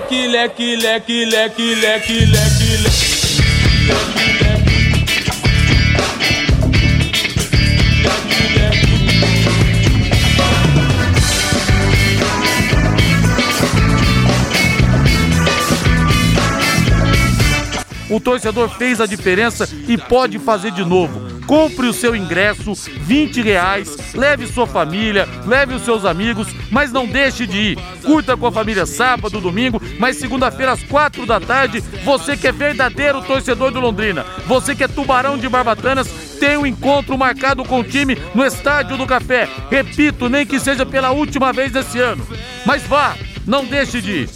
leque, leque, leque, leque, leque, leque, leque. O torcedor fez a diferença e pode fazer de novo. Compre o seu ingresso, 20 reais, leve sua família, leve os seus amigos, mas não deixe de ir. Curta com a família sábado, domingo, mas segunda-feira às quatro da tarde, você que é verdadeiro torcedor do Londrina, você que é tubarão de Barbatanas, tem um encontro marcado com o time no Estádio do Café. Repito, nem que seja pela última vez desse ano. Mas vá, não deixe de ir.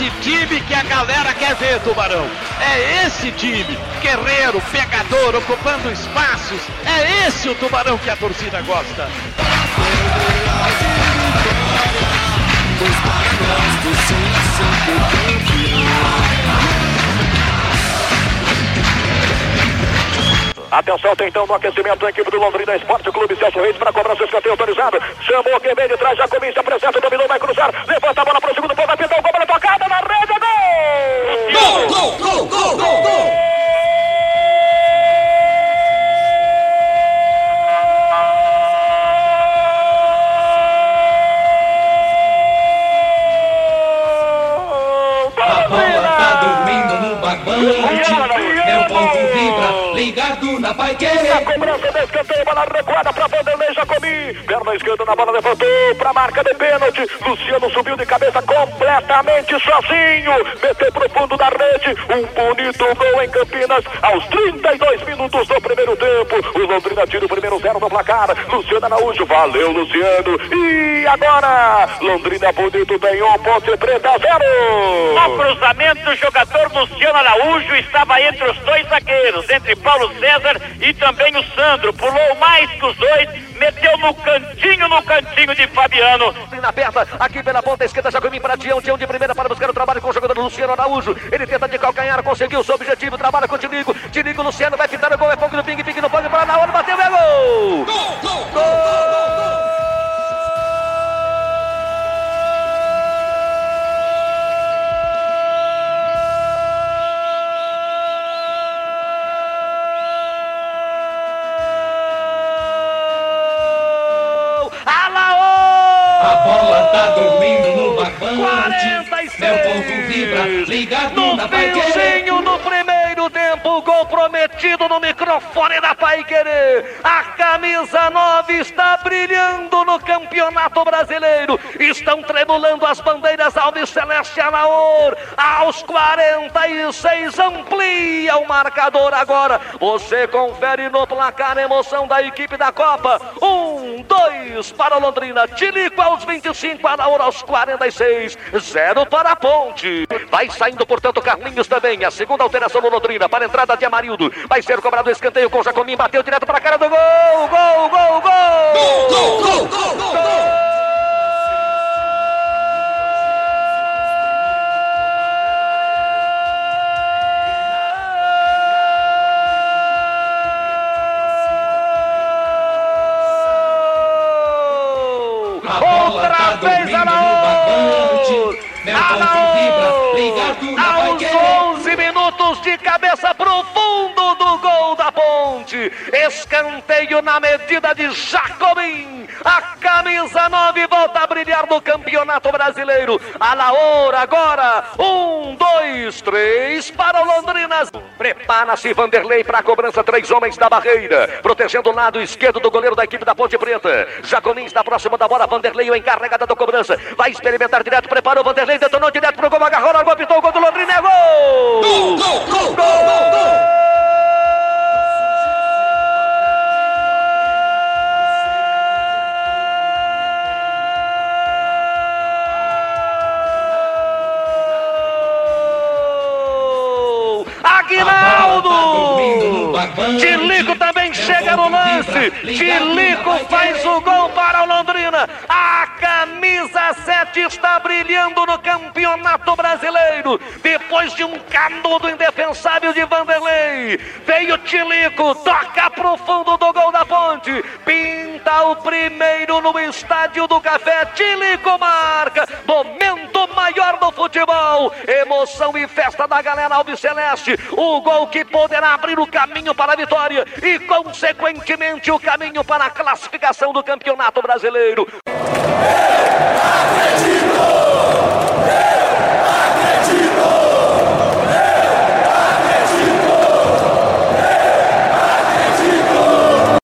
Esse time que a galera quer ver, Tubarão. É esse time, guerreiro, pegador, ocupando espaços. É esse o Tubarão que a torcida gosta. Atenção, tem então no aquecimento a equipe do Londrina Esporte Clube Celso Reis para cobrar seu escanteio autorizado. Chamou quem vem de trás, já começa, apresenta, dominou, barbante, meu povo vibra, ligado na Pai A Querer. cobrança da escanteio, bola recuada para Vanderlei Jacobi. Perna esquerda na bola, levantou para a marca de pênalti. Luciano subiu de cabeça completamente sozinho. Meteu pro fundo da rede. Um bonito gol em Campinas aos 32 minutos do primeiro tempo. O Londrina tira o primeiro zero no placar. Luciano Araújo, valeu Luciano. E agora, Londrina bonito tem um ponte preta zero. No cruzamento, o jogador Luciano Araújo estava entre os dois zagueiros, entre Paulo César e também o Sandro. Pulou mais que os dois, meteu no cantinho, no cantinho de Fabiano. na perna, aqui pela ponta esquerda, Jacomim para Tião, Tião de primeira para buscar o trabalho com o jogador Luciano Araújo. Ele tenta de calcanhar, conseguiu o seu objetivo, trabalha com o Tinigo. Tinigo, Luciano vai pintar o gol, é fogo no ping, ping no pong, para na hora, bateu, é gol! A bola tá dormindo no barbante, 46. meu povo vibra, ligado No na finzinho do primeiro gol prometido no microfone da Pai Querer. A camisa 9 está brilhando no Campeonato Brasileiro. Estão tremulando as bandeiras Alves Celeste Alaor. Aos 46 amplia o marcador agora. Você confere no placar a emoção da equipe da Copa. Um, dois para Londrina. Tilico aos 25, Alaor aos 46. Zero para a Ponte. Vai saindo, portanto, Carlinhos também. A segunda alteração no Londrina para a entrada da Tia Marildo. Vai ser cobrado o escanteio com o Jacomim. Bateu direto para a cara do gol. Gol, gol, gol! Gol, gol, gol, gol! gol, gol. gol, gol. Outra tá vez gol, gol, gol, gol, Paiqueira! minutos de cabeça pro fundo do gol da ponte. Escanteio na medida de Jacobin A camisa 9 volta a brilhar no campeonato brasileiro. A Laura agora. Um, dois, três para o Londrinas. Prepara-se Vanderlei para a cobrança. Três homens da barreira. Protegendo o lado esquerdo do goleiro da equipe da Ponte Preta. Jacobin está próximo da bola. Vanderlei o encarregado da cobrança. Vai experimentar direto. Preparou Vanderlei. Detonou direto pro gol. Agarrou, agora apitou o gol do Londrina. É gol! Aguinaldo! Tá Tilico meu também chega no lance. Tilico faz o gol para o Londrina. A camisa 7 está brilhando no Campeonato Brasileiro. Depois de um canudo indefensável de Vanderlei. Veio Tilico, toca pro fundo do gol da ponte. Pinta o primeiro no estádio do Café. Tilico marca. Momento maior do futebol. Emoção e festa da galera Alves Celeste. O gol que poderá abrir o caminho para a vitória e, consequentemente, o caminho para a classificação do Campeonato Brasileiro. Acredito!